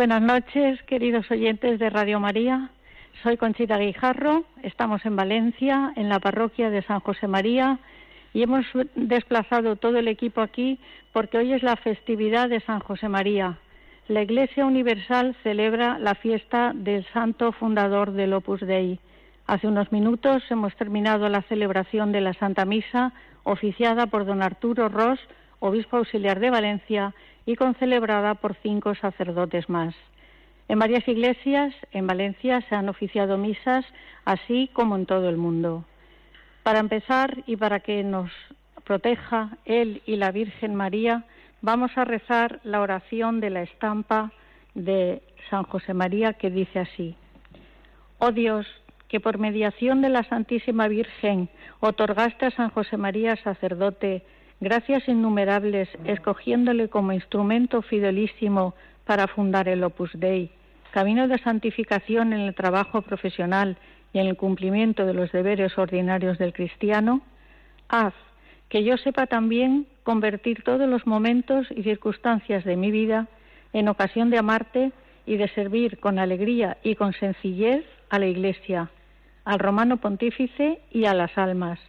buenas noches, queridos oyentes de Radio María. Soy Conchita Guijarro, estamos en Valencia, en la parroquia de San José María, y hemos desplazado todo el equipo aquí porque hoy es la festividad de San José María. La Iglesia Universal celebra la fiesta del santo fundador del Opus Dei. Hace unos minutos hemos terminado la celebración de la Santa Misa, oficiada por don Arturo Ross, obispo auxiliar de Valencia, y concelebrada por cinco sacerdotes más. En varias iglesias en Valencia se han oficiado misas, así como en todo el mundo. Para empezar y para que nos proteja Él y la Virgen María, vamos a rezar la oración de la estampa de San José María que dice así. Oh Dios, que por mediación de la Santísima Virgen otorgaste a San José María sacerdote gracias innumerables, escogiéndole como instrumento fidelísimo para fundar el Opus Dei, camino de santificación en el trabajo profesional y en el cumplimiento de los deberes ordinarios del cristiano, haz que yo sepa también convertir todos los momentos y circunstancias de mi vida en ocasión de amarte y de servir con alegría y con sencillez a la Iglesia, al romano pontífice y a las almas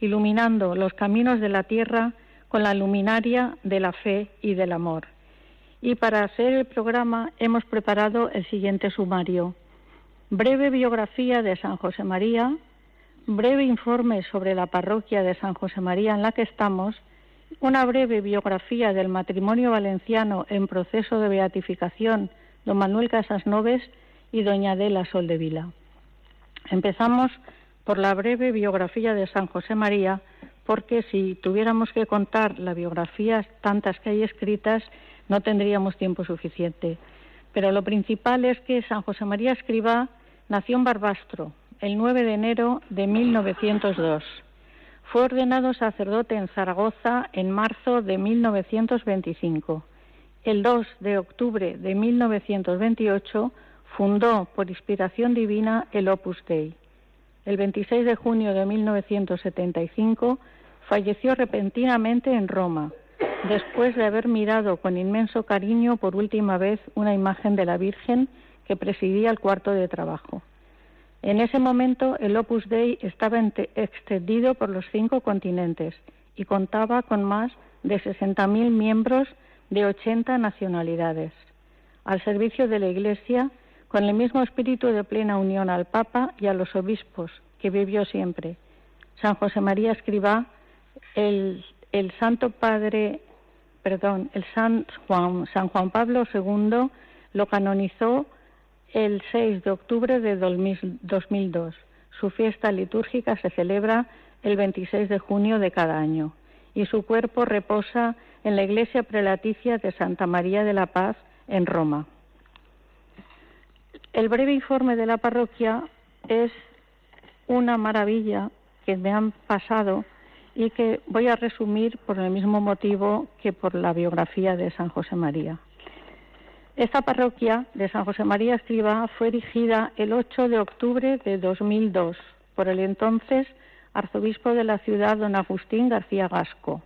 iluminando los caminos de la tierra con la luminaria de la fe y del amor. Y para hacer el programa hemos preparado el siguiente sumario. Breve biografía de San José María, breve informe sobre la parroquia de San José María en la que estamos, una breve biografía del matrimonio valenciano en proceso de beatificación, don Manuel Casas Noves y doña Adela Soldevila. Empezamos por la breve biografía de San José María, porque si tuviéramos que contar las biografías tantas que hay escritas, no tendríamos tiempo suficiente. Pero lo principal es que San José María Escribá nació en Barbastro el 9 de enero de 1902. Fue ordenado sacerdote en Zaragoza en marzo de 1925. El 2 de octubre de 1928 fundó, por inspiración divina, el Opus Dei el 26 de junio de 1975, falleció repentinamente en Roma, después de haber mirado con inmenso cariño por última vez una imagen de la Virgen que presidía el cuarto de trabajo. En ese momento el Opus Dei estaba extendido por los cinco continentes y contaba con más de 60.000 miembros de 80 nacionalidades, al servicio de la Iglesia con el mismo espíritu de plena unión al Papa y a los obispos, que vivió siempre. San José María Escribá, el, Santo Padre, perdón, el San Juan, San Juan Pablo II lo canonizó el 6 de octubre de 2002. Su fiesta litúrgica se celebra el 26 de junio de cada año y su cuerpo reposa en la iglesia prelaticia de Santa María de la Paz en Roma. El breve informe de la parroquia es una maravilla que me han pasado y que voy a resumir por el mismo motivo que por la biografía de San José María. Esta parroquia de San José María Escriba fue erigida el 8 de octubre de 2002 por el entonces arzobispo de la ciudad, don Agustín García Gasco,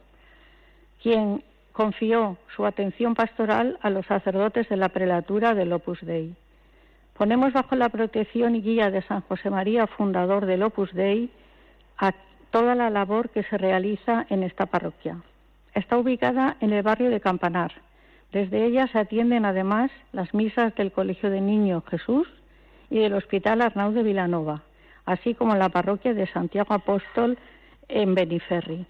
quien confió su atención pastoral a los sacerdotes de la prelatura del Opus Dei. Ponemos bajo la protección y guía de San José María, fundador del Opus Dei, a toda la labor que se realiza en esta parroquia. Está ubicada en el barrio de Campanar, Desde ella se atienden además las misas del Colegio de Niños Jesús y del Hospital Arnau de Vilanova, así como la parroquia de Santiago Apóstol en Beniferri.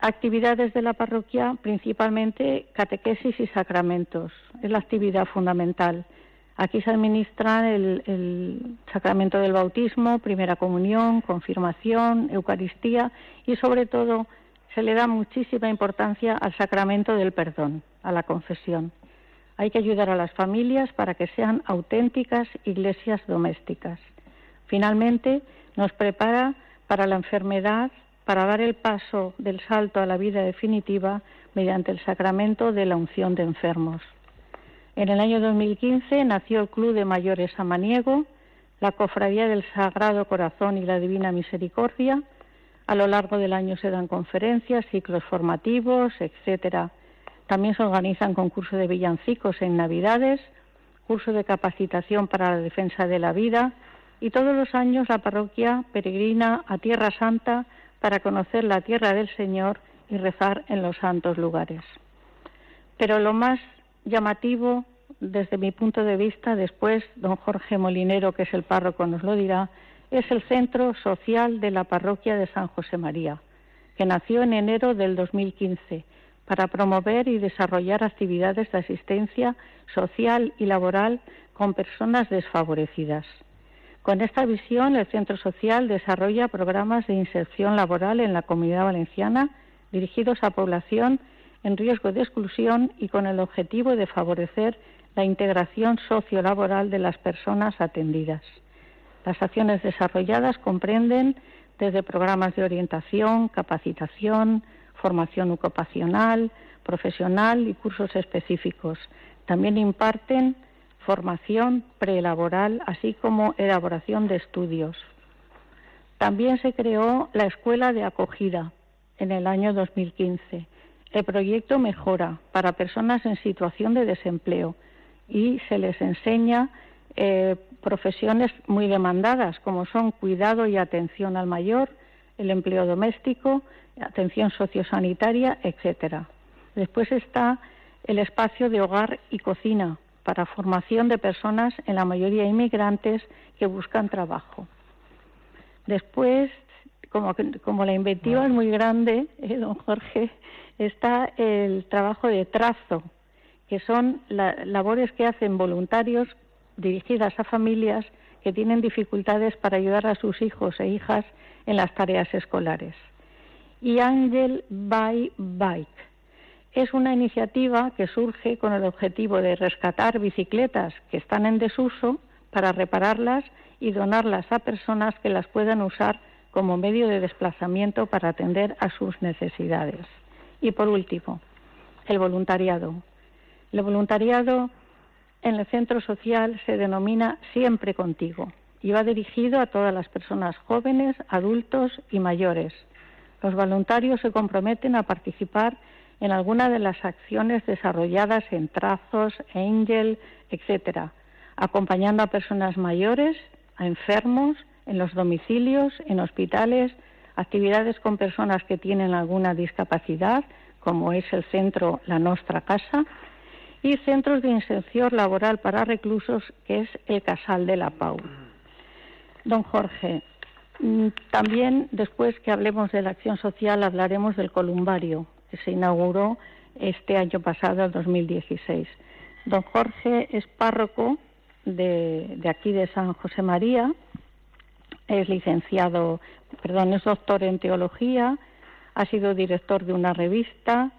Actividades de la parroquia, principalmente catequesis y sacramentos, es la actividad fundamental. Aquí se administran el, el, sacramento del bautismo, primera comunión, confirmación, Eucaristía y sobre todo se le da muchísima importancia al sacramento del perdón, a la confesión. Hay que ayudar a las familias para que sean auténticas iglesias domésticas. Finalmente, nos prepara para la enfermedad, para dar el paso del salto a la vida definitiva mediante el sacramento de la unción de enfermos. En el año 2015 nació el Club de Mayores Amaniego, la Cofradía del Sagrado Corazón y la Divina Misericordia. A lo largo del año se dan conferencias, ciclos formativos, etcétera. También se organizan concursos de villancicos en Navidades, cursos de capacitación para la defensa de la vida y todos los años la parroquia peregrina a Tierra Santa para conocer la tierra del Señor y rezar en los santos lugares. Pero lo más llamativo, desde mi punto de vista, después don Jorge Molinero, que es el párroco, nos lo dirá, es el centro social de la parroquia de San José María, que nació en enero del 2015 para promover y desarrollar actividades de asistencia social y laboral con personas desfavorecidas. Con esta visión, el Centro Social desarrolla programas de inserción laboral en la comunidad valenciana dirigidos a población en riesgo de exclusión y con el objetivo de favorecer la integración sociolaboral de las personas atendidas. Las acciones desarrolladas comprenden desde programas de orientación, capacitación, formación ocupacional, profesional y cursos específicos. También imparten formación prelaboral, así como elaboración de estudios. También se creó la Escuela de Acogida en el año 2015. El proyecto Mejora para personas en situación de desempleo y se les enseña eh, profesiones muy demandadas como son cuidado y atención al mayor, el empleo doméstico, atención sociosanitaria, etcétera. Después está el espacio de hogar y cocina para formación de personas, en la mayoría inmigrantes, que buscan trabajo. Después, como, como la inventiva es muy grande, eh, don Jorge, está el trabajo de trazo, que son labores que hacen voluntarios dirigidas a familias que tienen dificultades para ayudar a sus hijos e hijas en las tareas escolares. Y Angel by Bike, es una iniciativa que surge con el objetivo de rescatar bicicletas que están en desuso para repararlas y donarlas a personas que las puedan usar como medio de desplazamiento para atender a sus necesidades. Y por último, el voluntariado. El voluntariado en el centro social se denomina Siempre contigo y va dirigido a todas las personas jóvenes, adultos y mayores. Los voluntarios se comprometen a participar en alguna de las acciones desarrolladas en Trazos, Angel, etcétera, acompañando a personas mayores, a enfermos, en los domicilios, en hospitales, actividades con personas que tienen alguna discapacidad, como es el centro La Nostra Casa, y centros de inserción laboral para reclusos, que es el Casal de la Pau. Don Jorge, mm, también después que hablemos de la acción social hablaremos del columbario, que se inauguró este año pasado, el 2016. Don Jorge es párroco de, de aquí de San José María, es licenciado, perdón, es doctor en teología, ha sido director de una revista,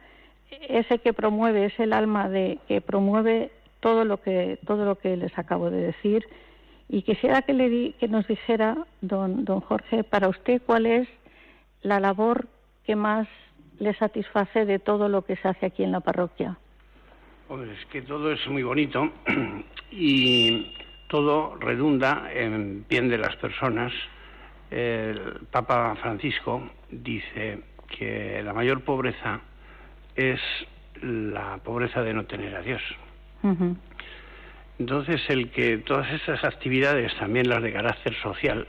ese que promueve, es el alma de que promueve todo lo que todo lo que les acabo de decir y quisiera que le di, que nos dijera don don Jorge para usted cuál es la labor que más le satisface de todo lo que se hace aquí en la parroquia? Pues es que todo es muy bonito y todo redunda en bien de las personas. El Papa Francisco dice que la mayor pobreza es la pobreza de no tener a Dios. Entonces, el que todas esas actividades, también las de carácter social,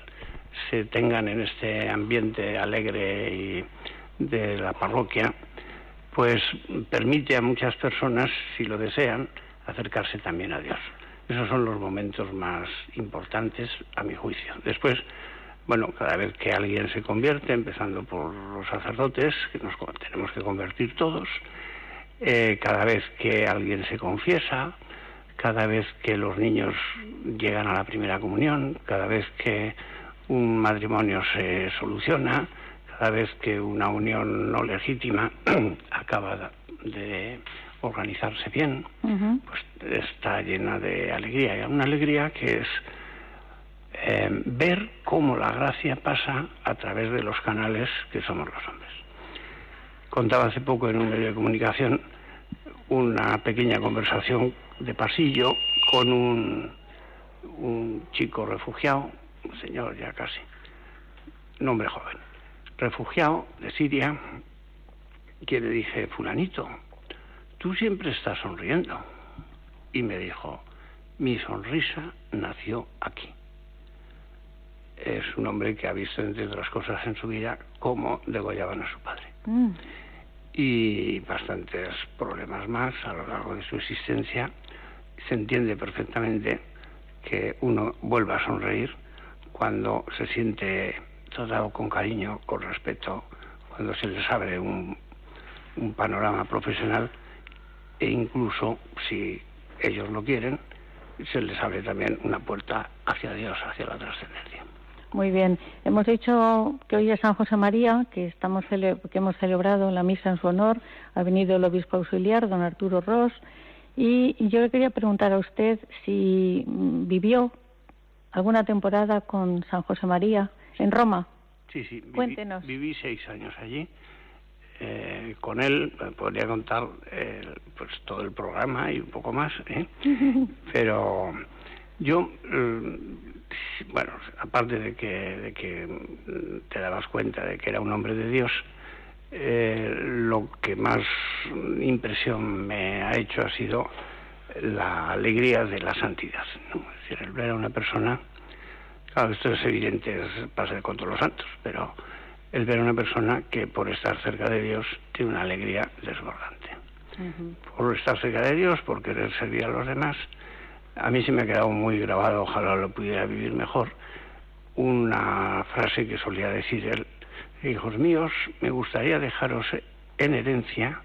se tengan en este ambiente alegre y de la parroquia, pues permite a muchas personas, si lo desean, acercarse también a Dios. Esos son los momentos más importantes a mi juicio. Después, bueno, cada vez que alguien se convierte, empezando por los sacerdotes, que nos tenemos que convertir todos, eh, cada vez que alguien se confiesa, cada vez que los niños llegan a la primera comunión, cada vez que un matrimonio se soluciona, cada vez que una unión no legítima acaba de organizarse bien, pues está llena de alegría, y una alegría que es eh, ver cómo la gracia pasa a través de los canales que somos los hombres. Contaba hace poco en un medio de comunicación una pequeña conversación de pasillo con un, un chico refugiado, un señor ya casi, un hombre joven, refugiado de Siria, que le dije, fulanito, tú siempre estás sonriendo. Y me dijo, mi sonrisa nació aquí. Es un hombre que ha visto, entre otras cosas en su vida, cómo degollaban a su padre. Mm. Y bastantes problemas más a lo largo de su existencia. Se entiende perfectamente que uno vuelva a sonreír cuando se siente tratado con cariño, con respeto, cuando se les abre un, un panorama profesional e incluso, si ellos lo quieren, se les abre también una puerta hacia Dios, hacia la trascendencia. Muy bien. Hemos dicho que hoy es San José María, que, estamos que hemos celebrado la misa en su honor. Ha venido el obispo auxiliar, don Arturo Ross. Y yo le quería preguntar a usted si vivió alguna temporada con San José María en Roma. Sí, sí. Cuéntenos. Viví seis años allí. Eh, con él podría contar pues todo el programa y un poco más, ¿eh? pero yo, mm, bueno, aparte de que, de que te dabas cuenta de que era un hombre de Dios, eh, lo que más impresión me ha hecho ha sido la alegría de la santidad. Es decir, el ver a una persona Claro, esto es evidente, pasa con todos los santos, pero el ver a una persona que por estar cerca de Dios tiene una alegría desbordante. Por estar cerca de Dios, por querer servir a los demás, a mí se me ha quedado muy grabado, ojalá lo pudiera vivir mejor, una frase que solía decir él, hijos míos, me gustaría dejaros en herencia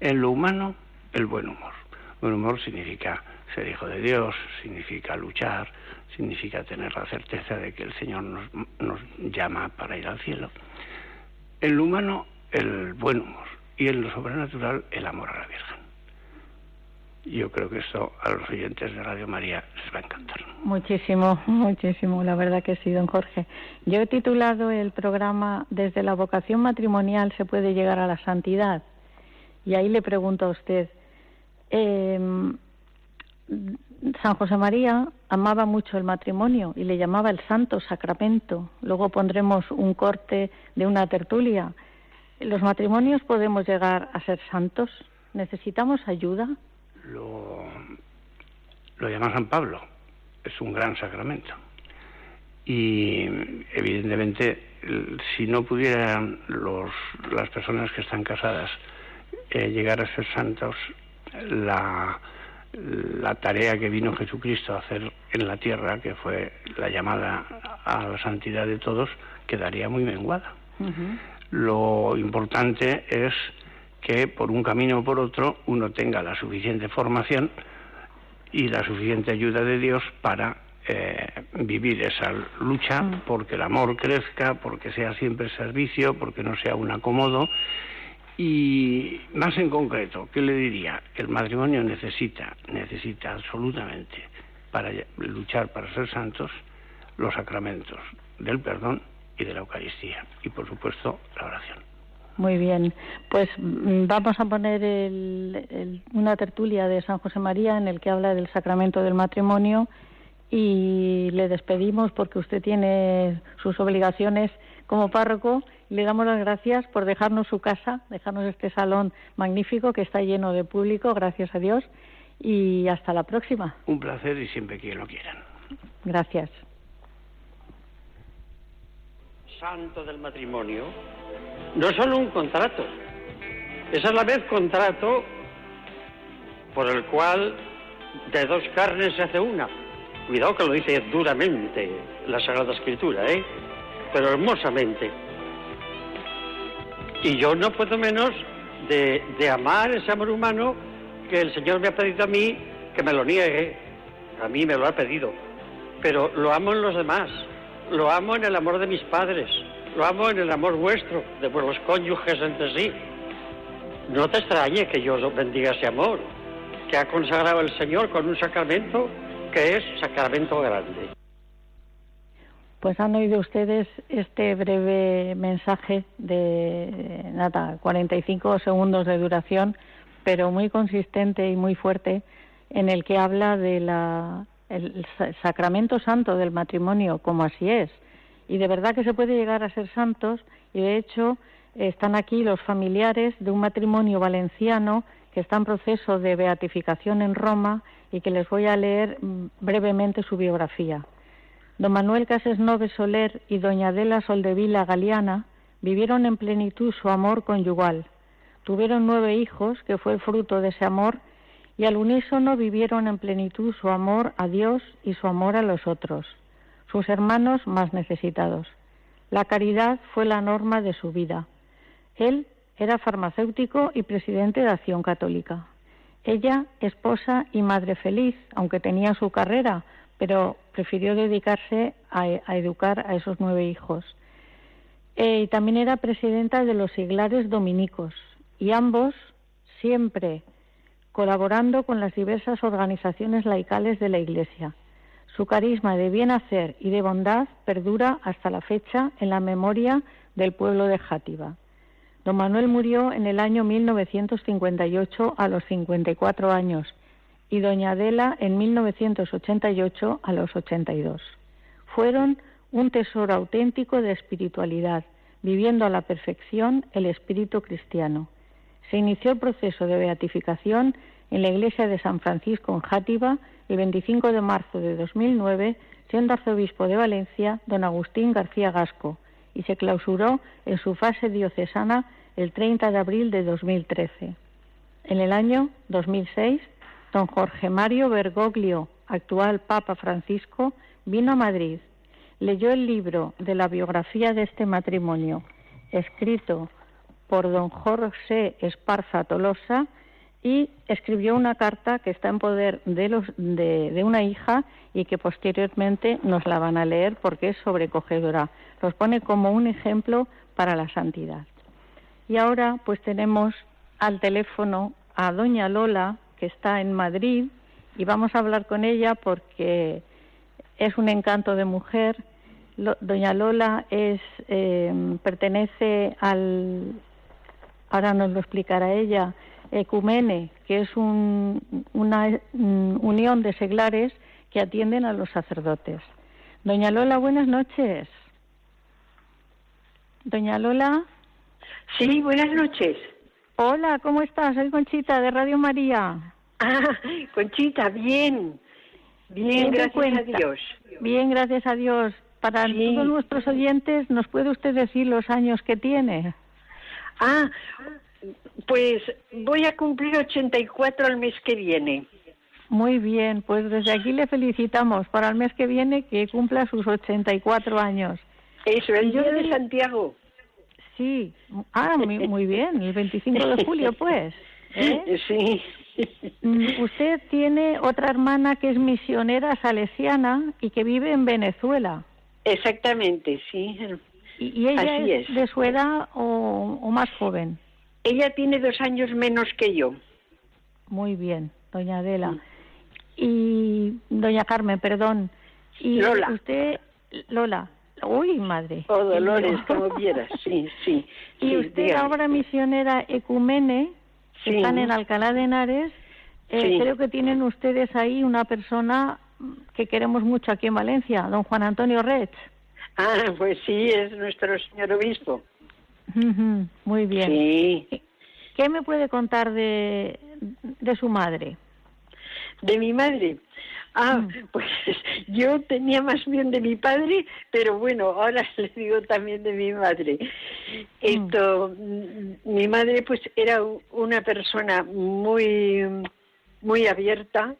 en lo humano el buen humor. Buen humor significa ser hijo de Dios, significa luchar, significa tener la certeza de que el Señor nos, nos llama para ir al cielo. En lo humano, el buen humor y en lo sobrenatural, el amor a la Virgen. Yo creo que esto a los oyentes de Radio María les va a encantar. Muchísimo, muchísimo, la verdad que sí, don Jorge. Yo he titulado el programa Desde la vocación matrimonial se puede llegar a la santidad. Y ahí le pregunto a usted, eh, San José María amaba mucho el matrimonio y le llamaba el santo sacramento. Luego pondremos un corte de una tertulia. ¿Los matrimonios podemos llegar a ser santos? ¿Necesitamos ayuda? Lo, lo llama San Pablo. Es un gran sacramento. Y evidentemente, si no pudieran los, las personas que están casadas eh, llegar a ser santos, la la tarea que vino Jesucristo a hacer en la tierra, que fue la llamada a la santidad de todos, quedaría muy menguada. Lo importante es que por un camino o por otro uno tenga la suficiente formación y la suficiente ayuda de Dios para eh, vivir esa lucha mm. porque el amor crezca, porque sea siempre servicio, porque no sea un acomodo y más en concreto, ¿qué le diría? Que el matrimonio necesita, necesita absolutamente, para luchar para ser santos, los sacramentos del perdón y de la Eucaristía. Y por supuesto, la oración. Muy bien, pues mm, vamos a poner una tertulia de San José María en el que habla del sacramento del matrimonio y le despedimos porque usted tiene sus obligaciones como párroco le damos las gracias por dejarnos su casa, dejarnos este salón magnífico que está lleno de público, gracias a Dios, y hasta la próxima. Un placer y siempre que lo quieran. Gracias. Santo del matrimonio no es solo un contrato, Es a la vez contrato por el cual de dos carnes se hace una. Cuidado que lo dice duramente la Sagrada Escritura, ¿eh? Pero hermosamente. Y yo no puedo menos de, de amar ese amor humano que el Señor me ha pedido a mí que me lo niegue. A mí me lo ha pedido. Pero lo amo en los demás. Lo amo en el amor de mis padres. Lo amo en el amor vuestro, de vuestros cónyuges entre sí. No te extrañe que yo bendiga ese amor que ha consagrado el Señor con un sacramento que es sacramento grande. Pues han oído ustedes este breve mensaje de nada, 45 segundos de duración, pero muy consistente y muy fuerte, en el que habla de sacramento santo del matrimonio, como así es. Y de verdad que se puede llegar a ser santos, y de hecho están aquí los familiares de un matrimonio valenciano que está en proceso de beatificación en Roma y que les voy a leer mm, brevemente su biografía. Don Manuel Casesnove Soler y doña Adela Soldevila Galeana vivieron en plenitud su amor conyugal. Tuvieron nueve hijos, que fue fruto de ese amor, y al unísono vivieron en plenitud su amor a Dios y su amor a los otros, sus hermanos más necesitados. La caridad fue la norma de su vida. Él era farmacéutico y presidente de Acción Católica. Ella, esposa y madre feliz, aunque tenía su carrera, pero prefirió dedicarse a, educar a esos nueve hijos. Eh, y también era presidenta de los Siglares Dominicos y ambos siempre colaborando con las diversas organizaciones laicales de la Iglesia. Su carisma de bien hacer y de bondad perdura hasta la fecha en la memoria del pueblo de Játiva. Don Manuel murió en el año 1958 a los 54 años y doña Adela en 1988 a los 82. Fueron un tesoro auténtico de espiritualidad, viviendo a la perfección el espíritu cristiano. Se inició el proceso de beatificación en la iglesia de San Francisco en Játiva el 25 de marzo de 2009, siendo arzobispo de Valencia don Agustín García Gasco, y se clausuró en su fase diocesana el 30 de abril de 2013. En el año 2006, don Jorge Mario Bergoglio, actual Papa Francisco, vino a Madrid, leyó el libro de la biografía de este matrimonio, escrito por don Jorge Esparza Tolosa, y escribió una carta que está en poder de, los, de, una hija y que posteriormente nos la van a leer porque es sobrecogedora. Los pone como un ejemplo para la santidad. Y ahora pues tenemos al teléfono a doña Lola, que está en Madrid, y vamos a hablar con ella porque es un encanto de mujer. doña Lola es, eh, pertenece al, ahora nos lo explicará ella, Ecumene, que es una unión de seglares que atienden a los sacerdotes. Doña Lola, buenas noches. Doña Lola. Sí, buenas noches. Hola, ¿cómo estás? Soy Conchita de Radio María. Ah, Conchita, bien. Bien, gracias a Dios. Bien, gracias a Dios. Para todos nuestros oyentes, ¿nos puede usted decir los años que tiene? Ah, pues voy a cumplir 84 el mes que viene. Muy bien, pues desde aquí le felicitamos para el mes que viene que cumpla sus 84 años. Eso, el día de Santiago. Sí, ah, muy, bien, el 25 de julio, pues. ¿eh? Sí. Mm, usted tiene otra hermana que es misionera salesiana y que vive en Venezuela. Exactamente, sí. ¿Y, ella es, de su edad o más joven? Ella tiene dos años menos que yo. Muy bien, doña Adela. Y doña Carmen, perdón. Y Lola. Usted, Lola. Uy, madre. O Dolores, como quieras, sí, sí. Y usted ahora misionera ecumene, están en Alcalá de Henares. Eh, creo que tienen ustedes ahí una persona que queremos mucho aquí en Valencia, don Juan Antonio Rech. Ah, pues sí, es nuestro señor obispo. Muy bien. Sí. ¿Qué me puede contar de, de su madre? De mi madre. Ah, mm. pues yo tenía más bien de mi padre, pero bueno, ahora le digo también de mi madre. Esto, mm, mi madre pues era una persona muy, muy abierta,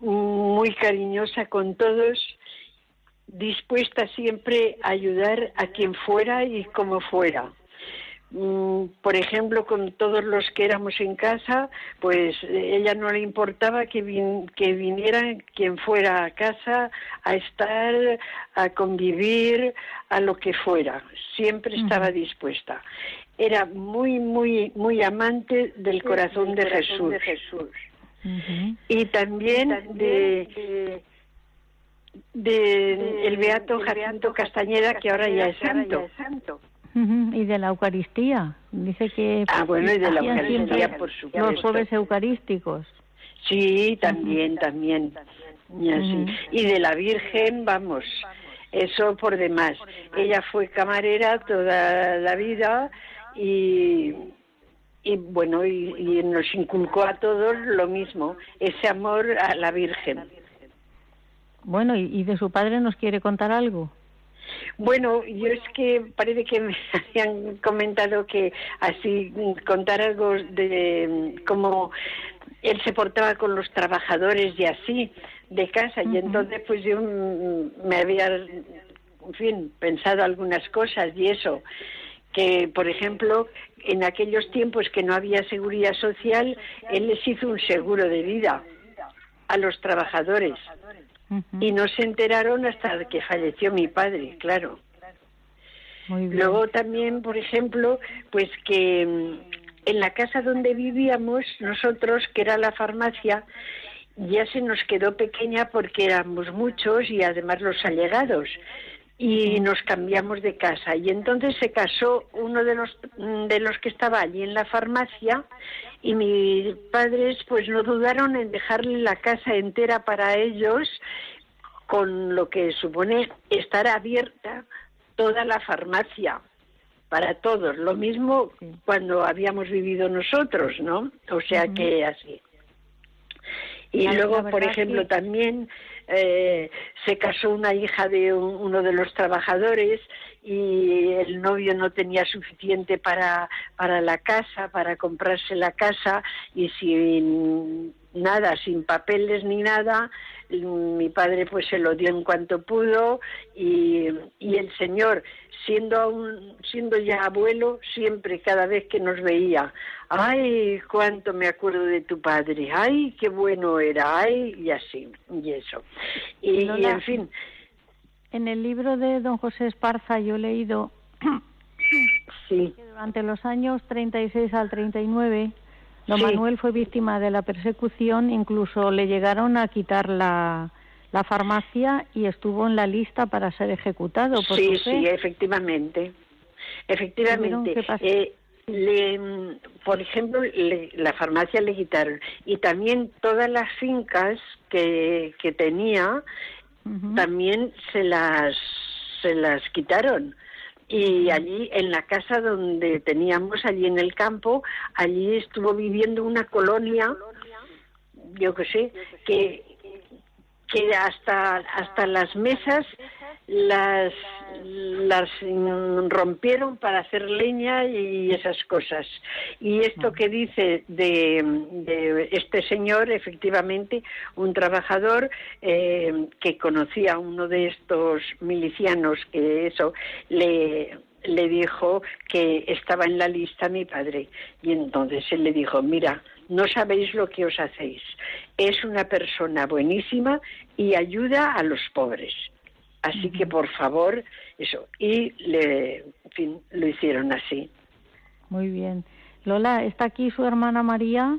muy cariñosa con todos, dispuesta siempre a ayudar a quien fuera y como fuera. Mm, por ejemplo, con todos los que éramos en casa, pues ella no le importaba que, que viniera quien fuera a casa a estar, a convivir, a lo que fuera. Siempre estaba dispuesta. Era muy, muy, muy amante del corazón, de, Jesús. Y también de, de, el Beato Jacinto Castañeda, que ahora ya es santo. Y de la Eucaristía. Dice que. Ah, bueno, y de la Eucaristía, por supuesto. Los jueves eucarísticos. Sí, también, también. Y, de la Virgen, vamos, eso por demás. Ella fue camarera toda la vida y, y bueno, y, y, nos inculcó a todos lo mismo, ese amor a la Virgen. Bueno, ¿y de su padre nos quiere contar algo? Bueno, yo es que parece que me habían comentado que así contar algo de cómo él se portaba con los trabajadores y así de casa. Y entonces pues yo me había en fin pensado algunas cosas y eso que por ejemplo en aquellos tiempos que no había seguridad social él les hizo un seguro de vida a los trabajadores y no se enteraron hasta que falleció mi padre, claro. Luego también, por ejemplo, pues que mm, en la casa donde vivíamos nosotros, que era la farmacia, ya se nos quedó pequeña porque éramos muchos y además los allegados y nos cambiamos de casa. Y entonces se casó uno de los mm, de los que estaba allí en la farmacia y mis padres pues no dudaron en dejarle la casa entera para ellos con lo que supone estar abierta toda la farmacia para todos. Lo mismo cuando habíamos vivido nosotros no o sea que así. Y luego por ejemplo también eh, se casó una hija de uno de los trabajadores y el novio no tenía suficiente para, para la casa, para comprarse la casa y sin nada, sin papeles ni nada, mi padre pues se lo dio en cuanto pudo y, y el señor siendo aún, siendo ya abuelo siempre cada vez que nos veía. Ay cuánto me acuerdo de tu padre. Ay qué bueno era. Ay y así y eso. Y en fin. en el libro de don José Esparza yo he leído sí. que durante los años 36 al 39 don Manuel fue víctima de la persecución, incluso le llegaron a quitar la, la farmacia y estuvo en la lista para ser ejecutado. Por sí, sí, efectivamente. Efectivamente. Eh, le, por ejemplo, la farmacia le quitaron y también todas las fincas que, que tenía también se las se las quitaron y allí en la casa donde teníamos allí en el campo allí estuvo viviendo una colonia yo que sé que que hasta hasta las mesas las las rompieron para hacer leña y esas cosas. Y esto que dice de, este señor, efectivamente, un trabajador eh, que conocía a uno de estos milicianos que eso le le dijo que estaba en la lista mi padre y entonces él le dijo mira no sabéis lo que os hacéis es una persona buenísima y ayuda a los pobres Así que por favor, eso. Y le, en fin, lo hicieron así. Muy bien. Lola, está aquí su hermana María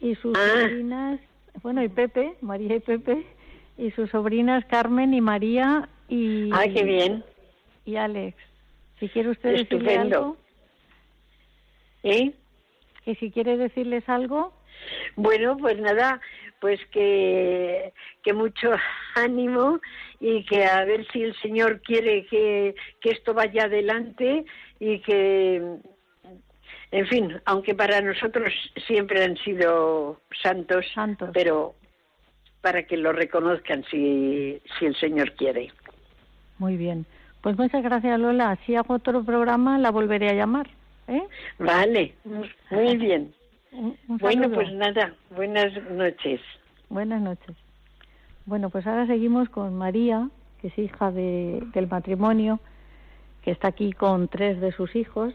y sus ah. sobrinas, bueno, y Pepe, María y Pepe, y sus sobrinas Carmen y María y... Ah, qué bien. Y Alex. Si quiere usted decirle algo. ¿Eh? Que si quiere decirles algo. Bueno, pues nada, pues que, que mucho ánimo y que a ver si el Señor quiere que, que esto vaya adelante y que, en fin, aunque para nosotros siempre han sido santos, santos. pero para que lo reconozcan si, si el Señor quiere. Muy bien. Pues muchas gracias, Lola. Si hago otro programa, la volveré a llamar. ¿Eh? Vale, muy bien. bueno, pues nada, buenas noches. Buenas noches. Bueno, pues ahora seguimos con María, que es hija de, del matrimonio, que está aquí con tres de sus hijos.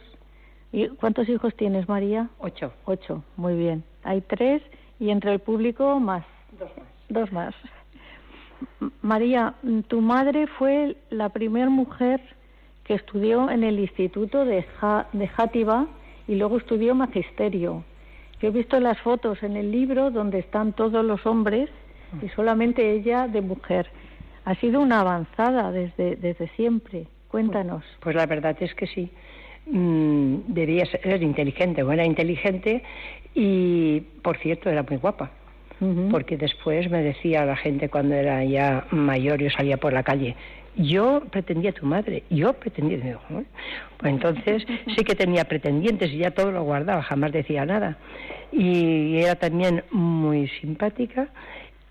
¿Y cuántos hijos tienes, María? Ocho. Ocho, muy bien. Hay tres y entre el público más. Dos más. Dos más. María, tu madre fue la primera mujer que estudió en el instituto de, de Játiva y luego estudió magisterio. Yo he visto las fotos en el libro donde están todos los hombres y solamente ella de mujer. Ha sido una avanzada desde, desde siempre. Cuéntanos. Pues, pues la verdad es que sí. Mm, debía ser inteligente, buena inteligente y, por cierto, era muy guapa. Porque después me decía la gente cuando era ya mayor, yo salía por la calle, yo pretendía a tu madre, yo pretendía. Pues entonces sí que tenía pretendientes y ya todo lo guardaba, jamás decía nada. Y era también muy simpática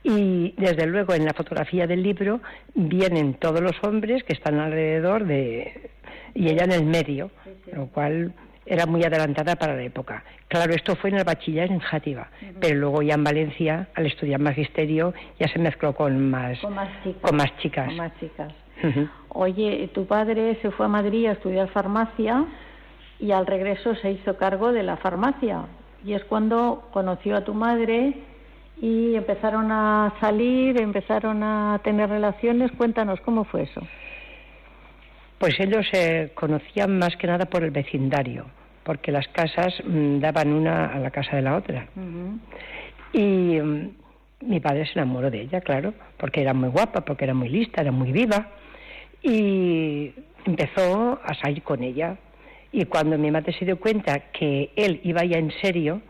y desde luego en la fotografía del libro vienen todos los hombres que están alrededor de y ella en el medio, lo cual era muy adelantada para la época. Claro, esto fue en el bachiller en Játiva, pero luego ya en Valencia, al estudiar magisterio, ya se mezcló con más, con más chicas. Con más chicas. Con más chicas. Oye, tu padre se fue a Madrid a estudiar farmacia y al regreso se hizo cargo de la farmacia. Y es cuando conoció a tu madre y empezaron a salir, empezaron a tener relaciones. Cuéntanos, ¿cómo fue eso? Pues ellos se conocían más que nada por el vecindario, porque las casas mm, daban una a la casa de la otra. Y mm, mi padre se enamoró de ella, claro, porque era muy guapa, porque era muy lista, era muy viva. Y empezó a salir con ella. Y cuando mi madre se dio cuenta que él iba ya en serio,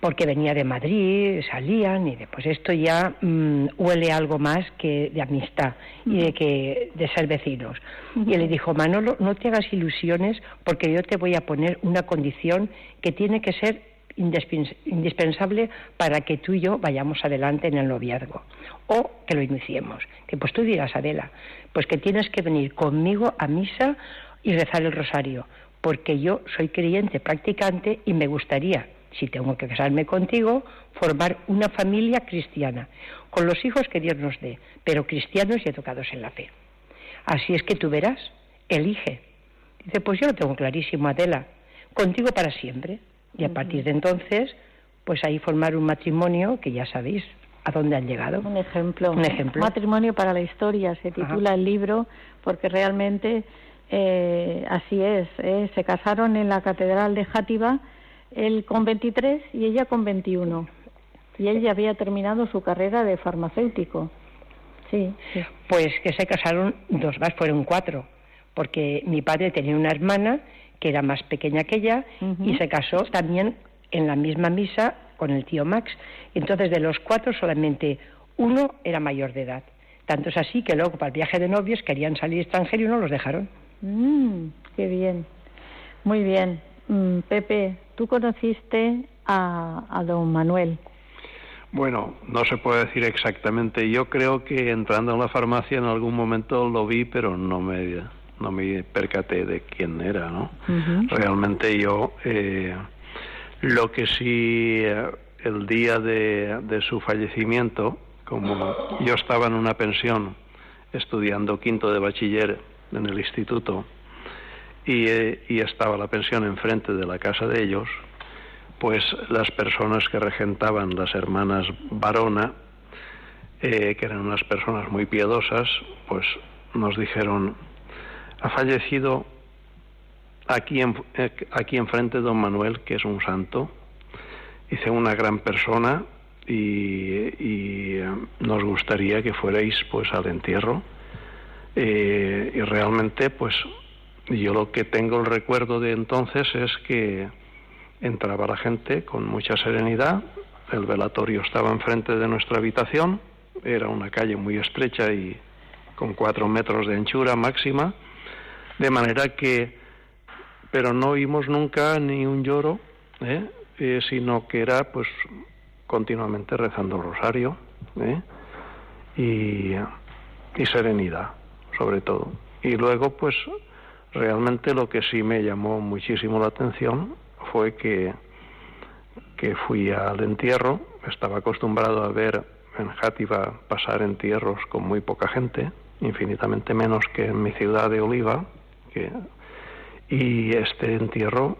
porque venía de Madrid, salían y después esto ya mm, huele algo más que de amistad y de que de ser vecinos. Y él le dijo, Manolo, no te hagas ilusiones porque yo te voy a poner una condición que tiene que ser indispensable para que tú y yo vayamos adelante en el noviazgo o que lo iniciemos. Que pues tú dirás, Adela, pues que tienes que venir conmigo a misa y rezar el rosario, porque yo soy creyente, practicante y me gustaría si tengo que casarme contigo, formar una familia cristiana, con los hijos que Dios nos dé, pero cristianos y educados en la fe. Así es que tú verás, elige. Dice, pues yo lo tengo clarísimo, Adela, contigo para siempre. Y a partir de entonces, pues ahí formar un matrimonio que ya sabéis a dónde han llegado. Un ejemplo. Un ejemplo. Matrimonio para la historia, se titula el libro, porque realmente eh, así es. ¿eh? Se casaron en la Catedral de Játiva él con 23 y ella con 21. Y él ya había terminado su carrera de farmacéutico. Sí, Pues que se casaron dos más, fueron cuatro, porque mi padre tenía una hermana que era más pequeña que ella y se casó también en la misma misa con el tío Max. Entonces de los cuatro solamente uno era mayor de edad. Tanto es así que luego para el viaje de novios querían salir extranjero y no los dejaron. Mm, qué bien. Muy bien. Mm, Pepe, tú conociste a, don Manuel. Bueno, no se puede decir exactamente. Yo creo que entrando en la farmacia en algún momento lo vi, pero no me, no me percaté de quién era, ¿no? Realmente yo, eh, lo que sí, eh, el día de, de su fallecimiento, como yo estaba en una pensión estudiando quinto de bachiller en el instituto, eh, y, estaba la pensión enfrente de la casa de ellos, pues las personas que regentaban las hermanas Varona, eh, que eran unas personas muy piadosas, pues nos dijeron, ha fallecido aquí, en, eh, aquí enfrente don Manuel, que es un santo, dice una gran persona y, nos gustaría que fuerais pues al entierro. y realmente pues yo lo que tengo el recuerdo de entonces es que entraba la gente con mucha serenidad, el velatorio estaba enfrente de nuestra habitación, era una calle muy estrecha y con cuatro metros de anchura máxima, de manera que, pero no oímos nunca ni un lloro, ¿eh? Eh, sino que era pues continuamente rezando el rosario ¿eh? y, y serenidad, sobre todo. Y luego, pues, realmente lo que sí me llamó muchísimo la atención fue que, que fui al entierro, estaba acostumbrado a ver en Játiva pasar entierros con muy poca gente, infinitamente menos que en mi ciudad de Oliva, que, y este entierro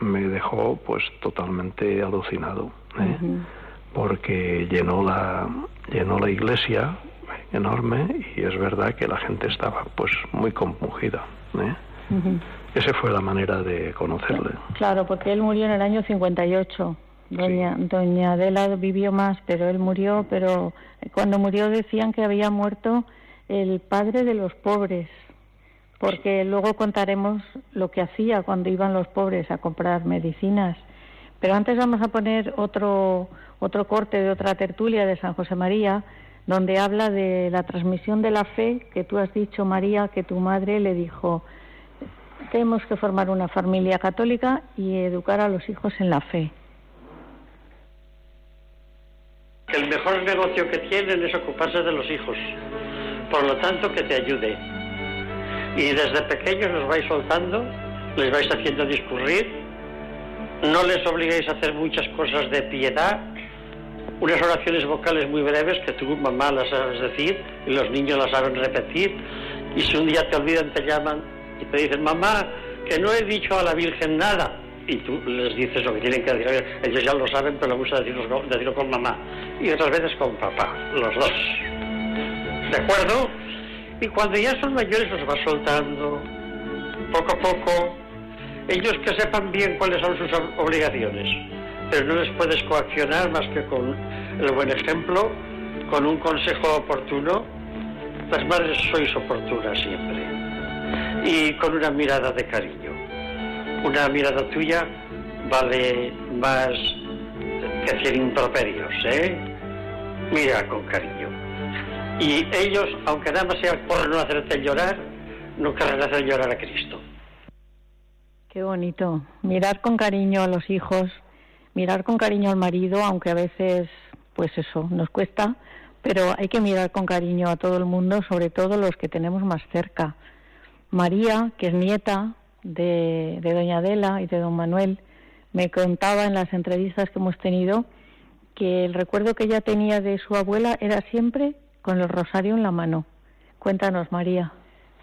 me dejó pues totalmente alucinado, ¿eh? porque llenó la, llenó la iglesia enorme y es verdad que la gente estaba pues muy compungida. ¿eh? Esa fue la manera de conocerle. Claro, porque él murió en el año 58. Doña, Doña Adela vivió más, pero él murió, pero cuando murió decían que había muerto el padre de los pobres, porque luego contaremos lo que hacía cuando iban los pobres a comprar medicinas. Pero antes vamos a poner otro, otro corte de otra tertulia de San José María, donde habla de la transmisión de la fe que tú has dicho, María, que tu madre le dijo, tenemos que formar una familia católica y educar a los hijos en la fe. El mejor negocio que tienen es ocuparse de los hijos, por lo tanto que te ayude. Y desde pequeños los vais soltando, les vais haciendo discurrir, no les obliguéis a hacer muchas cosas de piedad, unas oraciones vocales muy breves que tu mamá las sabes decir y los niños las saben repetir, y si un día te olvidan te llaman y te dicen, mamá, que no he dicho a la Virgen nada. Y tú les dices lo que tienen que decir. Ellos ya lo saben, pero les gusta decirlo, decirlo con mamá. Y otras veces con papá, los dos. ¿De acuerdo? Y cuando ya son mayores los vas soltando, poco a poco. Ellos que sepan bien cuáles son sus obligaciones. Pero no les puedes coaccionar más que con el buen ejemplo, con un consejo oportuno. Las madres sois oportunas siempre y con una mirada de cariño. Una mirada tuya vale más que cien improperios, ¿eh? Mira con cariño. Y ellos, aunque nada más sea por no hacerte llorar, no querrán hacer llorar a Cristo. Qué bonito. Mirar con cariño a los hijos, mirar con cariño al marido, aunque a veces, pues eso, nos cuesta, pero hay que mirar con cariño a todo el mundo, sobre todo los que tenemos más cerca María, que es nieta de, doña Adela y de don Manuel, me contaba en las entrevistas que hemos tenido que el recuerdo que ella tenía de su abuela era siempre con el rosario en la mano. Cuéntanos, María.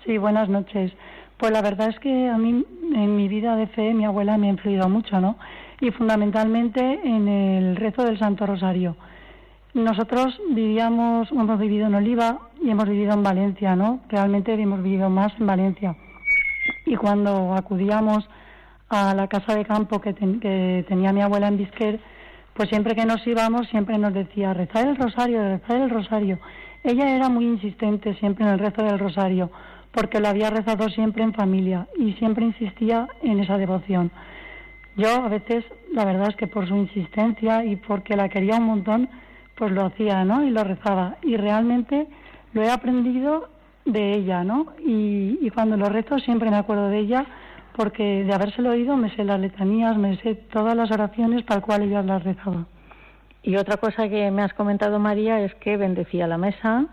Sí, buenas noches. Pues la verdad es que a mí en mi vida de fe mi abuela me ha influido mucho, ¿no? Y fundamentalmente en el rezo del Santo Rosario. Nosotros vivíamos, hemos vivido en Oliva y hemos vivido en Valencia, ¿no? Realmente hemos vivido más en Valencia. Y cuando acudíamos a la casa de campo que, tenía mi abuela en Bisquer, pues siempre que nos íbamos siempre nos decía rezar el rosario, rezar el rosario. Ella era muy insistente siempre en el rezo del rosario, porque lo había rezado siempre en familia y siempre insistía en esa devoción. Yo a veces, la verdad es que por su insistencia y porque la quería un montón, pues lo hacía, ¿no? Y lo rezaba. Y realmente lo he aprendido de ella, ¿no? Y, cuando lo rezo siempre me acuerdo de ella porque de habérselo oído me sé las letanías, me sé todas las oraciones tal cual ella las rezaba. Y otra cosa que me has comentado, María, es que bendecía la mesa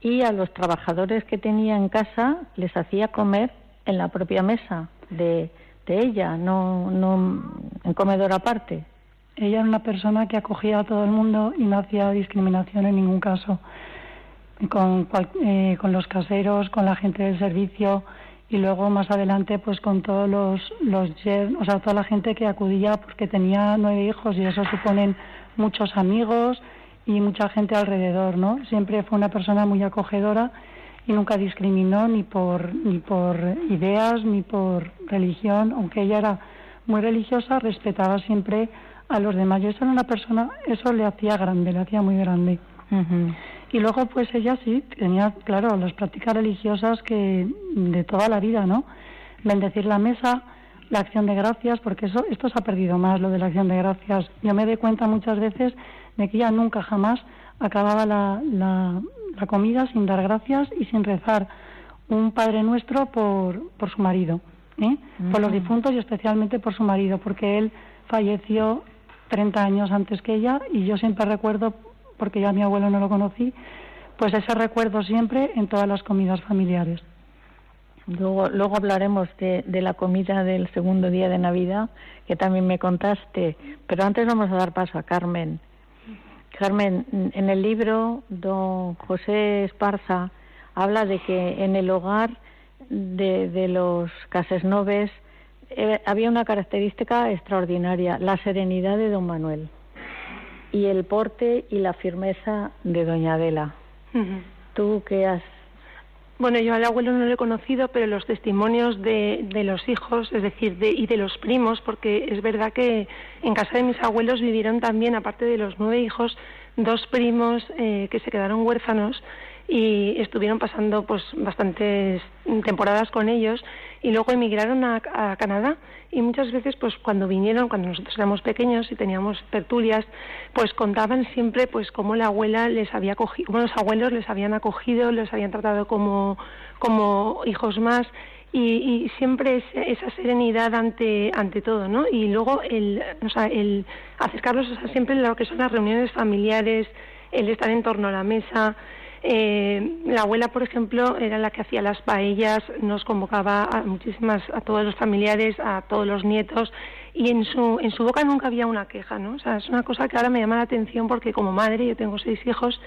y a los trabajadores que tenía en casa les hacía comer en la propia mesa de, de ella, no, no en comedor aparte. Ella era una persona que acogía a todo el mundo y no hacía discriminación en ningún caso. Con, eh, con los caseros, con la gente del servicio y luego más adelante pues con todos los, los o sea, toda la gente que acudía porque tenía nueve hijos y eso suponen muchos amigos y mucha gente alrededor, ¿no? Siempre fue una persona muy acogedora y nunca discriminó ni por ni por ideas ni por religión, aunque ella era muy religiosa, respetaba siempre a los demás. Yo era una persona, eso le hacía grande, le hacía muy grande. Y luego, pues ella sí, tenía, claro, las prácticas religiosas que de toda la vida, ¿no? Bendecir la mesa, la acción de gracias, porque eso esto se ha perdido más, lo de la acción de gracias. Yo me doy cuenta muchas veces de que ella nunca jamás acababa la, la, comida sin dar gracias y sin rezar un Padre Nuestro por, por su marido, ¿eh? por los difuntos y especialmente por su marido, porque él falleció 30 años antes que ella y yo siempre recuerdo porque yo a mi abuelo no lo conocí, pues ese recuerdo siempre en todas las comidas familiares. Luego, luego hablaremos de, de, la comida del segundo día de Navidad, que también me contaste, pero antes vamos a dar paso a Carmen. Carmen, en el libro, don José Esparza habla de que en el hogar de, de los Casesnoves eh, había una característica extraordinaria, la serenidad de don Manuel y el porte y la firmeza de doña Adela. ¿Tú qué has bueno, yo al abuelo no lo he conocido, pero los testimonios de, de los hijos, es decir, de, y de los primos, porque es verdad que en casa de mis abuelos vivieron también, aparte de los nueve hijos, dos primos eh, que se quedaron huérfanos y estuvieron pasando pues bastantes temporadas con ellos y luego emigraron a, a, Canadá. Y muchas veces pues cuando vinieron cuando nosotros éramos pequeños y teníamos tertulias pues contaban siempre pues cómo la abuela les había cogido cómo los abuelos les habían acogido les habían tratado como como hijos más y, y siempre esa serenidad ante ante todo no y luego el o sea el acercarlos a siempre lo que son las reuniones familiares el estar en torno a la mesa eh, la abuela, por ejemplo, era la que hacía las paellas, nos convocaba a muchísimas, a todos los familiares, a todos los nietos, y en su, en su boca nunca había una queja, ¿no? O sea, es una cosa que ahora me llama la atención porque como madre, yo tengo seis hijos,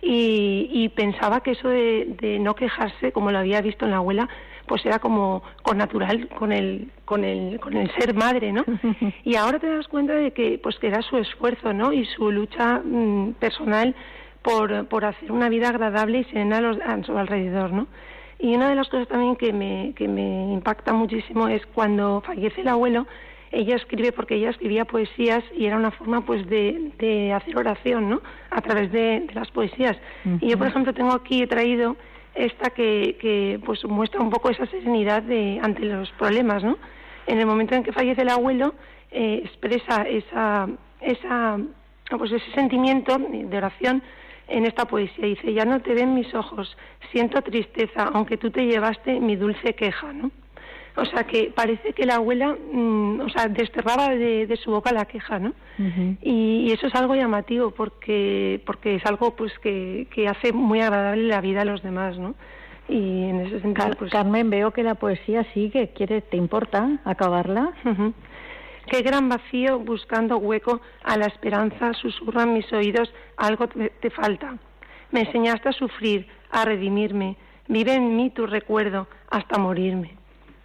y, y pensaba que eso de, de no quejarse, como lo había visto en la abuela, pues era como con natural con el con el con el ser madre no y ahora te das cuenta de que pues que era su esfuerzo no y su lucha mmm, personal por, por hacer una vida agradable y serena a, los, a su alrededor, ¿no? Y una de las cosas también que me, que me impacta muchísimo es cuando fallece el abuelo, ella escribe porque ella escribía poesías y era una forma pues de, de hacer oración, ¿no? A través de, de las poesías. Uh -huh. Y yo, por ejemplo, tengo aquí, he traído esta que, que pues muestra un poco esa serenidad de, ante los problemas, ¿no? En el momento en que fallece el abuelo, eh, expresa esa, esa, pues ese sentimiento de oración en esta poesía. Dice, ya no te ven mis ojos, siento tristeza, aunque tú te llevaste mi dulce queja, ¿no? O sea, que parece que la abuela, mmm, o sea, desterraba de, de, su boca la queja, ¿no? Uh -huh. y, y, eso es algo llamativo porque, porque es algo pues que, que hace muy agradable la vida a los demás, ¿no? Y en ese sentido, Car pues... Carmen, veo que la poesía sigue. ¿Quiere, ¿Te importa acabarla? Uh -huh. Qué gran vacío buscando hueco a la esperanza susurran mis oídos, algo te, te, falta. Me enseñaste a sufrir, a redimirme. Vive en mí tu recuerdo hasta morirme.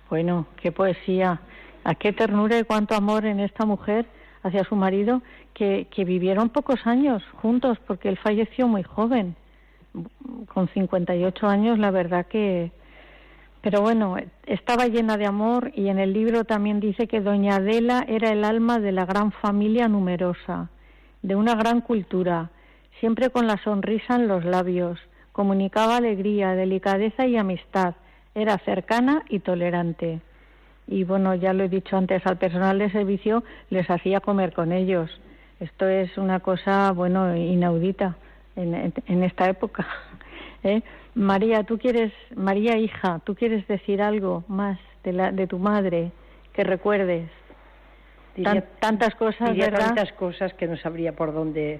Bueno, qué poesía. A qué ternura y cuánto amor en esta mujer hacia su marido, que, que vivieron pocos años juntos, porque él falleció muy joven. Con 58 años, la verdad que pero bueno, estaba llena de amor y en el libro también dice que doña Adela era el alma de la gran familia numerosa, de una gran cultura, siempre con la sonrisa en los labios, comunicaba alegría, delicadeza y amistad, era cercana y tolerante. Y bueno, ya lo he dicho antes, al personal de servicio les hacía comer con ellos. Esto es una cosa, bueno, inaudita en, esta época. ¿eh? María, tú quieres, María hija, tú quieres decir algo más de, la, de tu madre que recuerdes. Diría, Tan, tantas cosas, diría ¿verdad? Tantas cosas que no sabría por dónde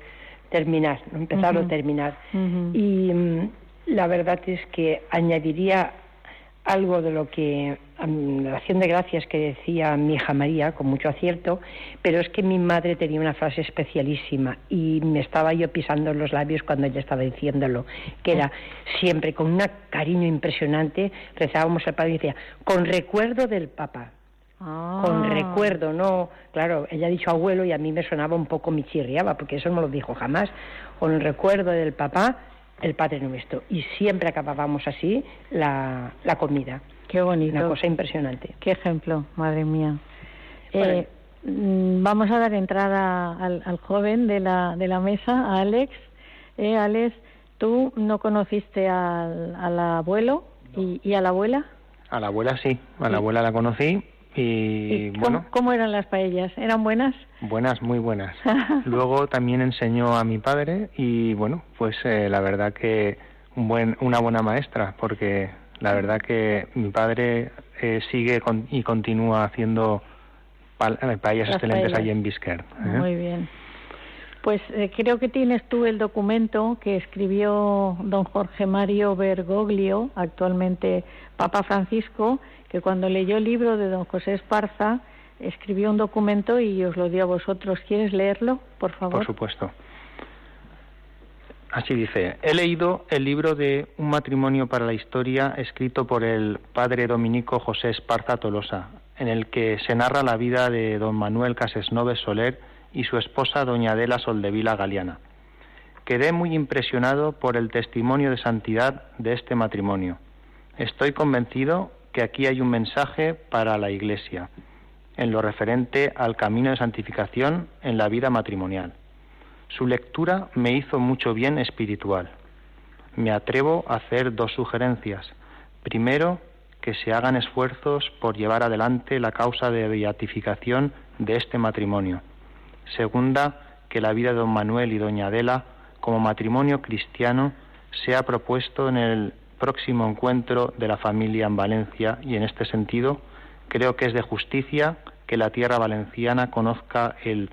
terminar, empezar uh -huh. o terminar. Uh -huh. Y um, la verdad es que añadiría algo de lo que la acción de gracias que decía mi hija María con mucho acierto, pero es que mi madre tenía una frase especialísima y me estaba yo pisando los labios cuando ella estaba diciéndolo, que era siempre con un cariño impresionante, rezábamos al Padre y decía, con recuerdo del papá. Ah. Con recuerdo, no, claro, ella ha dicho abuelo y a mí me sonaba un poco, me chirriaba, porque eso no lo dijo jamás. Con el recuerdo del papá, el Padre Nuestro. Y siempre acabábamos así la, la comida. Qué bonito. Una cosa impresionante. Qué ejemplo, madre mía. Eh, vamos a dar entrada al, al, joven de la, de la mesa, a Alex. Eh, Alex, ¿tú no conociste al, al abuelo y, y, a la abuela? A la abuela sí, a la abuela la conocí y, ¿Y cómo, bueno. ¿Cómo eran las paellas? ¿Eran buenas? Buenas, muy buenas. Luego también enseñó a mi padre y bueno, pues eh, la verdad que un buen, una buena maestra, porque la verdad que mi padre eh, sigue con, y continúa haciendo pa paellas las excelentes paellas. allí en Bisquer. ¿eh? Muy bien. Pues eh, creo que tienes tú el documento que escribió don Jorge Mario Bergoglio, actualmente Papa Francisco, que cuando leyó el libro de don José Esparza, escribió un documento y os lo dio a vosotros. ¿Quieres leerlo, por favor? Por supuesto. Así dice, he leído el libro de Un matrimonio para la historia escrito por el padre dominico José Esparza Tolosa, en el que se narra la vida de don Manuel Casesnoves Soler y su esposa doña Adela Soldevila Galeana. Quedé muy impresionado por el testimonio de santidad de este matrimonio. Estoy convencido que aquí hay un mensaje para la Iglesia en lo referente al camino de santificación en la vida matrimonial. Su lectura me hizo mucho bien espiritual. Me atrevo a hacer dos sugerencias. Primero, que se hagan esfuerzos por llevar adelante la causa de beatificación de este matrimonio. Segunda, que la vida de don Manuel y doña Adela, como matrimonio cristiano, sea propuesto en el próximo encuentro de la familia en Valencia y en este sentido creo que es de justicia que la tierra valenciana conozca el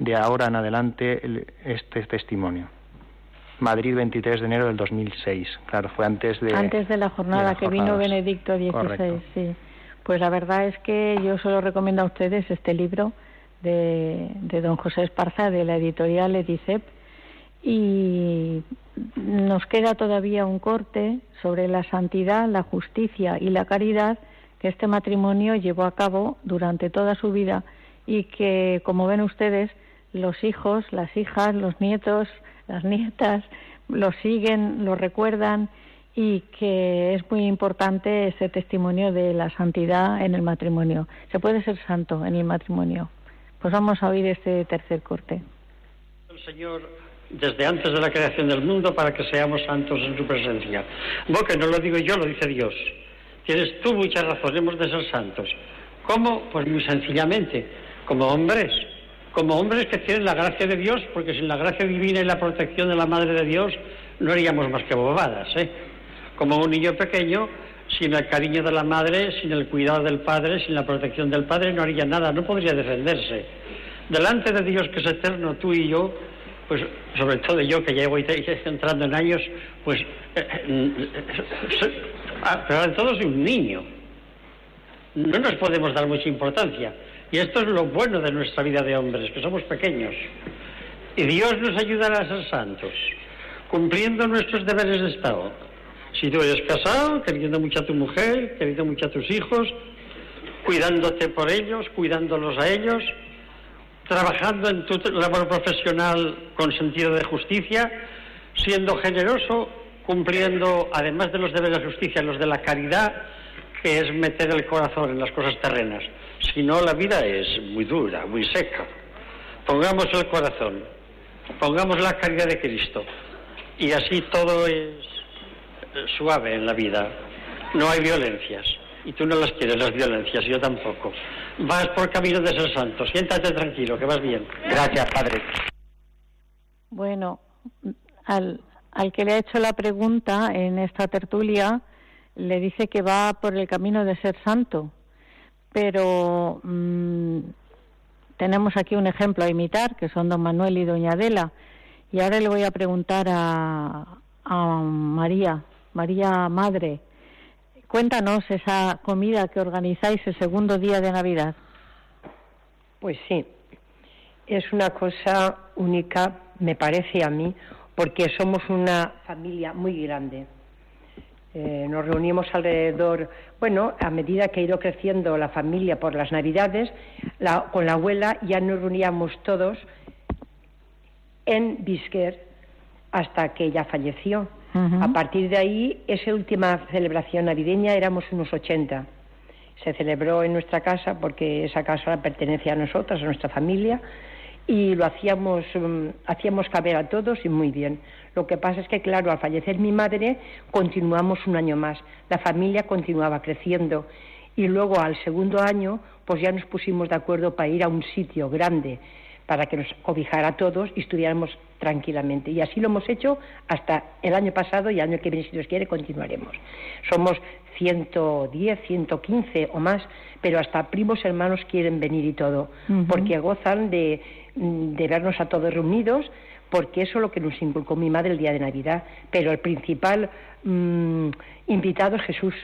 de ahora en adelante este testimonio. Madrid, 23 de enero del 2006. Claro, fue antes de... Antes de la jornada que vino Benedicto XVI, sí. Pues la verdad es que yo solo recomiendo a ustedes este libro de, de don José Esparza, de la editorial Edicep, y nos queda todavía un corte sobre la santidad, la justicia y la caridad que este matrimonio llevó a cabo durante toda su vida y que, como ven ustedes, los hijos, las hijas, los nietos, las nietas lo siguen, lo recuerdan y que es muy importante ese testimonio de la santidad en el matrimonio. Se puede ser santo en el matrimonio. Pues vamos a oír este tercer corte. El Señor desde antes de la creación del mundo para que seamos santos en su presencia. que no lo digo yo, lo dice Dios. Tienes tú mucha razón, hemos de ser santos. ¿Cómo? Pues muy sencillamente, como hombres, como hombres que tienen la gracia de Dios, porque sin la gracia divina y la protección de la Madre de Dios no haríamos más que bobadas, ¿eh? Como un niño pequeño, sin el cariño de la madre, sin el cuidado del padre, sin la protección del padre, no haría nada, no podría defenderse. Delante de Dios que es eterno, tú y yo, pues sobre todo yo que ya voy entrando en años, pues, eh, eh, ah, pero ante todo soy un niño. No nos podemos dar mucha importancia. Y esto es lo bueno de nuestra vida de hombres, que somos pequeños. Y Dios nos ayudará a ser santos, cumpliendo nuestros deberes de Estado. Si tú eres casado, queriendo mucho a tu mujer, queriendo mucho a tus hijos, cuidándote por ellos, cuidándolos a ellos, trabajando en tu labor profesional con sentido de justicia, siendo generoso, cumpliendo, además de los deberes de justicia, los de la caridad, que es meter el corazón en las cosas terrenas. Si no, la vida es muy dura, muy seca. Pongamos el corazón, pongamos la caridad de Cristo y así todo es suave en la vida. No hay violencias. Y tú no las quieres, las violencias, yo tampoco. Vas por camino de ser santo. Siéntate tranquilo, que vas bien. Gracias, Padre. Bueno, al, al que le ha hecho la pregunta en esta tertulia, le dice que va por el camino de ser santo pero mm, tenemos aquí un ejemplo a imitar, que son don Manuel y doña Adela. Y ahora le voy a preguntar a, a María, María Madre, cuéntanos esa comida que organizáis el segundo día de Navidad. Pues sí, es una cosa única, me parece a mí, porque somos una familia muy grande. Eh, nos reunimos alrededor, bueno, a medida que ha ido creciendo la familia por las Navidades, con la abuela ya nos reuníamos todos en Bisquer hasta que ella falleció. A partir de ahí, esa última celebración navideña éramos unos 80. Se celebró en nuestra casa porque esa casa pertenece a nosotras, a nuestra familia, y lo hacíamos, mm, hacíamos caber a todos y muy bien. Lo que pasa es que, claro, al fallecer mi madre, continuamos un año más. La familia continuaba creciendo. Y luego, al segundo año, pues ya nos pusimos de acuerdo para ir a un sitio grande para que nos cobijara a todos y estudiáramos tranquilamente. Y así lo hemos hecho hasta el año pasado y el año que viene, si Dios quiere, continuaremos. Somos 110, 115 o más, pero hasta primos hermanos quieren venir y todo, porque gozan de de vernos a todos reunidos, porque eso es lo que nos inculcó mi madre el día de Navidad. Pero el principal mm, invitado es Jesús,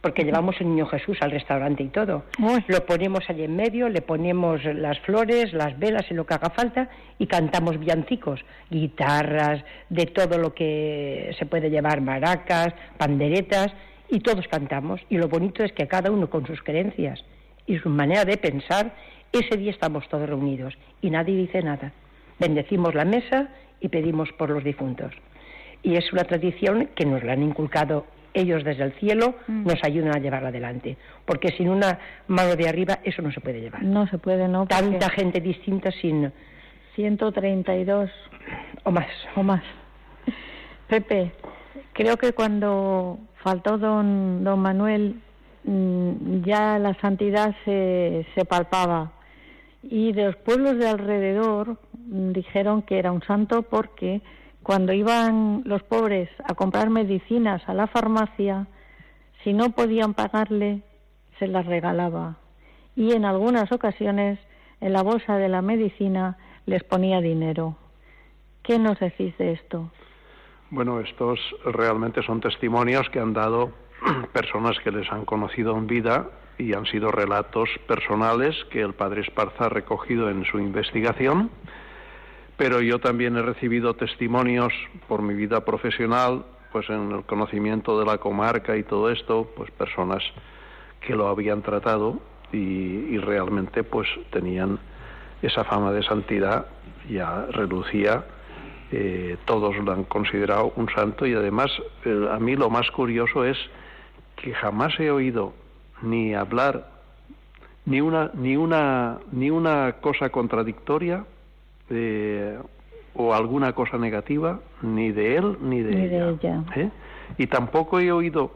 porque llevamos el niño Jesús al restaurante y todo. Lo ponemos allí en medio, le ponemos las flores, las velas y lo que haga falta y cantamos villancicos, guitarras, de todo lo que se puede llevar, maracas, panderetas, y todos cantamos. Y lo bonito es que cada uno con sus creencias y su manera de pensar, ese día estamos todos reunidos y nadie dice nada. Bendecimos la mesa y pedimos por los difuntos. Y es una tradición que nos la han inculcado ellos desde el cielo, mm. nos ayudan a llevarla adelante. Porque sin una mano de arriba eso no se puede llevar. No se puede, no. Tanta gente distinta sin... 132 o más. O más. Pepe, creo que cuando faltó don, don Manuel mm, ya la santidad se, se palpaba y de los pueblos de alrededor mm, dijeron que era un santo porque cuando iban los pobres a comprar medicinas a la farmacia, si no podían pagarle, se las regalaba. Y en algunas ocasiones, en la bolsa de la medicina, les ponía dinero. ¿Qué nos decís de esto? Bueno, estos realmente son testimonios que han dado personas que les han conocido en vida y han sido relatos personales que el padre Esparza ha recogido en su investigación, pero yo también he recibido testimonios por mi vida profesional, pues en el conocimiento de la comarca y todo esto, pues personas que lo habían tratado y, realmente pues tenían esa fama de santidad, ya reducía, eh, todos lo han considerado un santo y además a mí lo más curioso es que jamás he oído ni hablar ni una ni una ni una cosa contradictoria eh, o alguna cosa negativa ni de él ni de ella, ¿eh? y tampoco he oído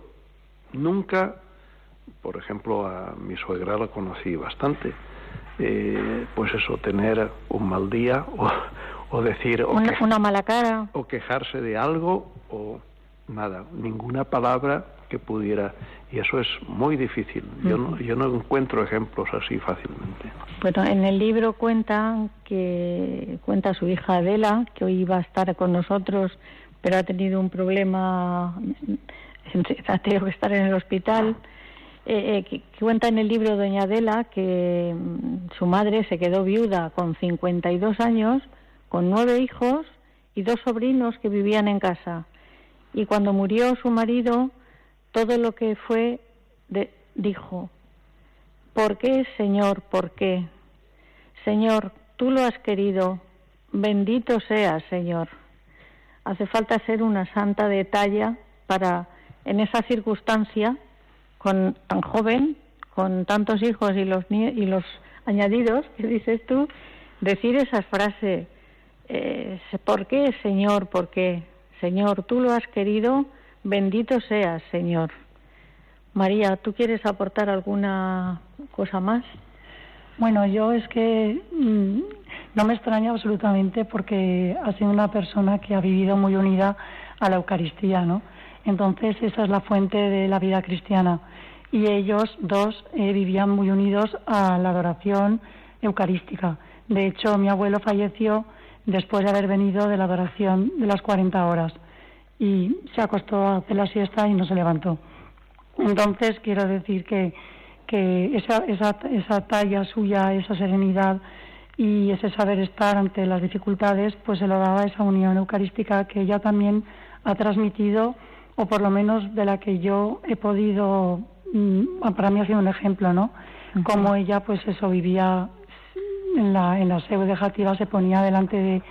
nunca por ejemplo a mi suegra la conocí bastante eh, pues eso tener un mal día o, o decir una mala cara o quejarse de algo o nada ninguna palabra que pudiera y eso es muy difícil. Yo, no, yo no encuentro ejemplos así fácilmente. Bueno, en el libro cuenta que cuenta su hija Adela, que hoy iba a estar con nosotros, pero ha tenido un problema, ha tenido que estar en el hospital. Eh, eh, que, cuenta en el libro doña Adela que mm, su madre se quedó viuda con 52 años, con nueve hijos y dos sobrinos que vivían en casa. Y cuando murió su marido, todo lo que fue, dijo, ¿por qué, Señor? ¿Por qué? Señor, tú lo has querido, bendito seas, Señor. Hace falta ser una santa de talla para, en esa circunstancia, con tan joven, con tantos hijos y los, y los añadidos que dices tú, decir esas frases, eh, ¿por qué, Señor? ¿Por qué? Señor, tú lo has querido, Bendito seas, Señor. María, ¿tú quieres aportar alguna cosa más? Bueno, yo es que mm, no me extraña absolutamente porque ha sido una persona que ha vivido muy unida a la Eucaristía, ¿no? Entonces esa es la fuente de la vida cristiana. Y ellos dos eh, vivían muy unidos a la adoración eucarística. De hecho, mi abuelo falleció después de haber venido de la adoración de las 40 horas y se acostó a hacer la siesta y no se levantó. Entonces quiero decir que, que esa, esa, esa talla suya, esa serenidad y ese saber estar ante las dificultades, pues se lo daba esa unión eucarística que ella también ha transmitido, o por lo menos de la que yo he podido, mm, para mí ha sido un ejemplo, ¿no? Como ella, pues eso, vivía en la, en la de se ponía delante de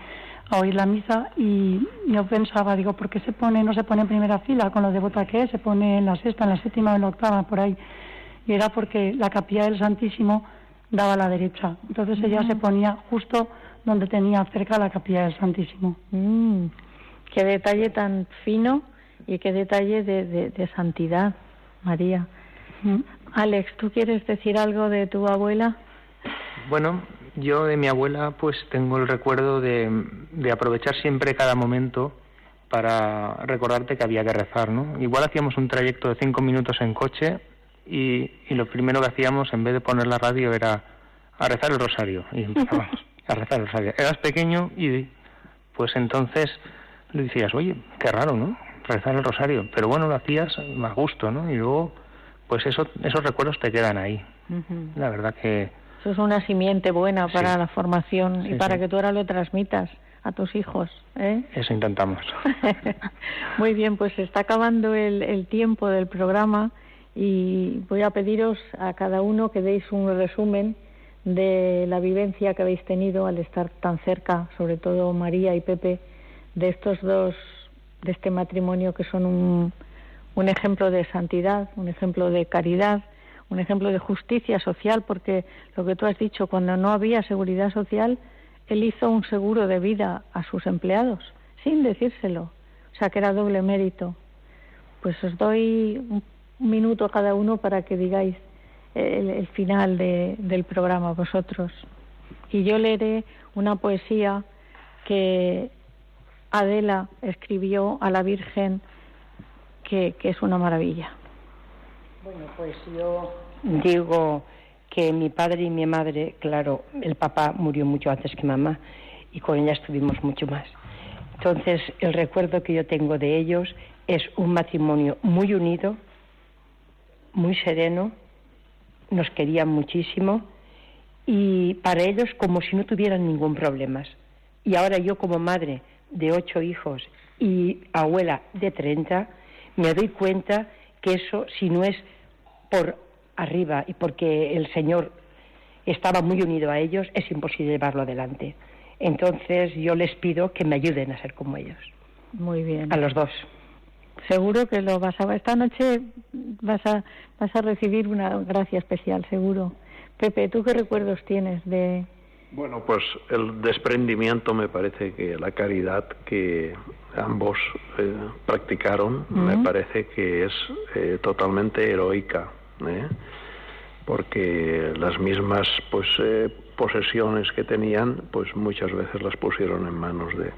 a oír la misa y yo pensaba, digo, ¿por qué se pone, no se pone en primera fila con lo devota que es? Se pone en la sexta, en la séptima, en la octava, por ahí. Y era porque la capilla del Santísimo daba a la derecha. Entonces ella se ponía justo donde tenía cerca la capilla del Santísimo. Mm, qué detalle tan fino y qué detalle de, santidad, María. Alex, ¿tú quieres decir algo de tu abuela? Bueno, yo de mi abuela pues tengo el recuerdo de, aprovechar siempre cada momento para recordarte que había que rezar, ¿no? Igual hacíamos un trayecto de cinco minutos en coche y, lo primero que hacíamos en vez de poner la radio era a rezar el rosario y a rezar el rosario. Eras pequeño y pues entonces le decías, oye, qué raro, ¿no? Rezar el rosario. Pero bueno, lo hacías más gusto, ¿no? Y luego, pues eso, esos recuerdos te quedan ahí. La verdad que... Eso es una simiente buena para la formación y para que tú ahora lo transmitas a tus hijos. ¿eh? Eso intentamos. Muy bien, pues se está acabando el, el tiempo del programa y voy a pediros a cada uno que deis un resumen de la vivencia que habéis tenido al estar tan cerca, sobre todo María y Pepe, de estos dos, de este matrimonio que son un, un ejemplo de santidad, un ejemplo de caridad, un ejemplo de justicia social, porque lo que tú has dicho, cuando no había seguridad social, él hizo un seguro de vida a sus empleados, sin decírselo. O sea, que era doble mérito. Pues os doy un minuto a cada uno para que digáis el, final del programa vosotros. Y yo leeré una poesía que Adela escribió a la Virgen, que, que es una maravilla. Bueno, pues yo digo que mi padre y mi madre, claro, el papá murió mucho antes que mamá y con ella estuvimos mucho más. Entonces, el recuerdo que yo tengo de ellos es un matrimonio muy unido, muy sereno, nos querían muchísimo y para ellos como si no tuvieran ningún problema. Y ahora yo como madre de ocho hijos y abuela de treinta, me doy cuenta que eso, si no es por arriba y porque el Señor estaba muy unido a ellos, es imposible llevarlo adelante. Entonces yo les pido que me ayuden a ser como ellos. Muy bien. A los dos. Seguro que lo vas a esta noche vas a vas a recibir una gracia especial, seguro. Pepe, ¿tú qué recuerdos tienes de bueno, pues el desprendimiento me parece que la caridad que ambos eh, practicaron me parece que es eh, totalmente heroica, ¿eh? porque las mismas pues posesiones que tenían, pues muchas veces las pusieron en manos de,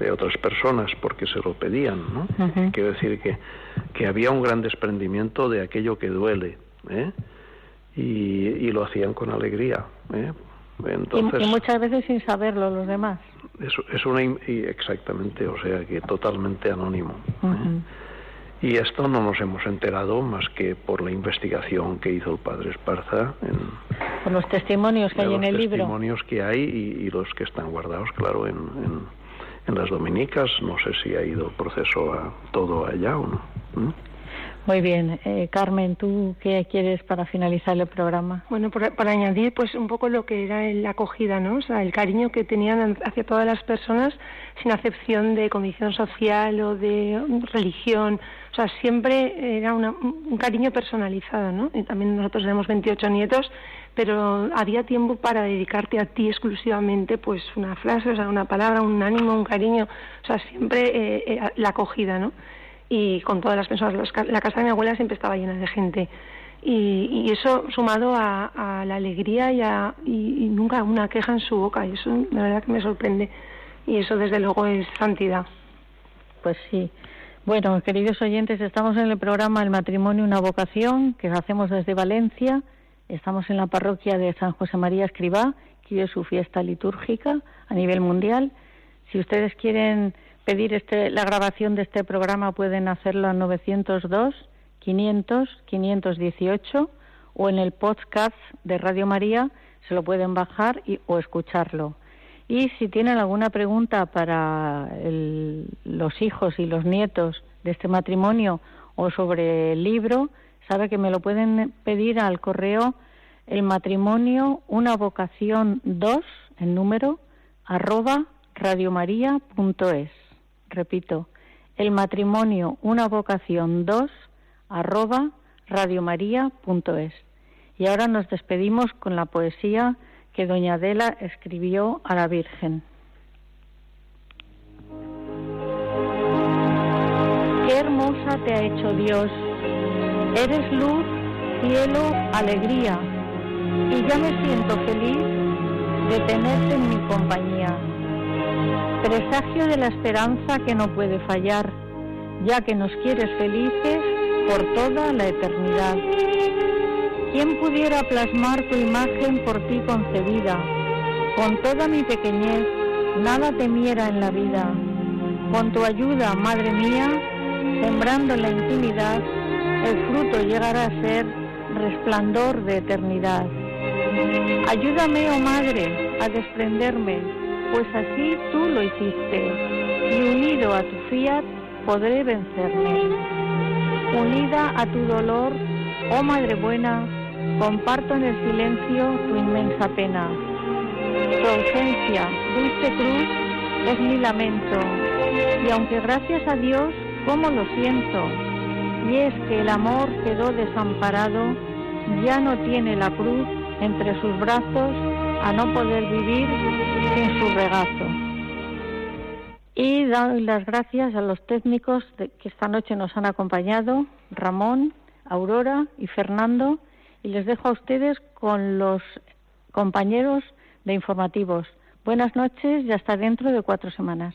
de otras personas porque se lo pedían, ¿no? Quiero decir que, que había un gran desprendimiento de aquello que duele, ¿eh? y, y, lo hacían con alegría, ¿eh? Entonces, y, muchas veces sin saberlo los demás. Es, es una exactamente, o sea que totalmente anónimo. ¿eh? Y esto no nos hemos enterado más que por la investigación que hizo el padre Esparza. En, por los testimonios que hay en el libro. Los testimonios que hay y, y, los que están guardados, claro, en, en en las dominicas. No sé si ha ido el proceso a todo allá o no. ¿Mm? Muy bien. Eh, Carmen, ¿tú qué quieres para finalizar el programa? Bueno, para añadir pues un poco lo que era la acogida, ¿no? O sea, el cariño que tenían hacia todas las personas sin acepción de condición social o de religión. O sea, siempre era un cariño personalizado, ¿no? Y también nosotros tenemos 28 nietos pero había tiempo para dedicarte a ti exclusivamente, pues una frase, o sea, una palabra, un ánimo, un cariño, o sea, siempre eh, eh, la acogida, ¿no? Y con todas las personas, la casa de mi abuela siempre estaba llena de gente. Y, eso sumado a, la alegría y, a, y, nunca una queja en su boca, y eso de verdad que me sorprende. Y eso desde luego es santidad. Pues sí. Bueno, queridos oyentes, estamos en el programa El matrimonio, una vocación, que hacemos desde Valencia Estamos en la parroquia de San José María Escribá, que es su fiesta litúrgica a nivel mundial. Si ustedes quieren pedir este, la grabación de este programa, pueden hacerlo al 902 500 518 o en el podcast de Radio María se lo pueden bajar o escucharlo. Y si tienen alguna pregunta para los hijos y los nietos de este matrimonio o sobre el libro, sabe que me lo pueden pedir al correo el matrimonio una vocación 2 en número arroba radiomaria.es. Repito, el matrimonio una vocación 2 arroba radiomaria.es. Y ahora nos despedimos con la poesía que doña Adela escribió a la Virgen. Qué hermosa te ha hecho Dios Eres luz, cielo, alegría, y ya me siento feliz de tenerte en mi compañía. Presagio de la esperanza que no puede fallar, ya que nos quieres felices por toda la eternidad. ¿Quién pudiera plasmar tu imagen por ti concebida? con toda mi pequeñez, nada temiera en la vida. Con tu ayuda, Madre mía, sembrando la intimidad, el fruto llegará a ser resplandor de eternidad. Ayúdame, oh Madre, a desprenderme, pues así tú lo hiciste, y unido a tu fiat podré vencerme. Unida a tu dolor, oh Madre buena, comparto en el silencio tu inmensa pena. Tu ausencia, dulce cruz, es mi lamento, y aunque gracias a Dios, ¿cómo lo siento? Y es que el amor quedó desamparado, ya no tiene la cruz entre sus brazos a no poder vivir sin su regazo. Y doy las gracias a los técnicos que esta noche nos han acompañado, Ramón, Aurora y Fernando, y les dejo a ustedes con los compañeros de informativos. Buenas noches y hasta dentro de cuatro semanas.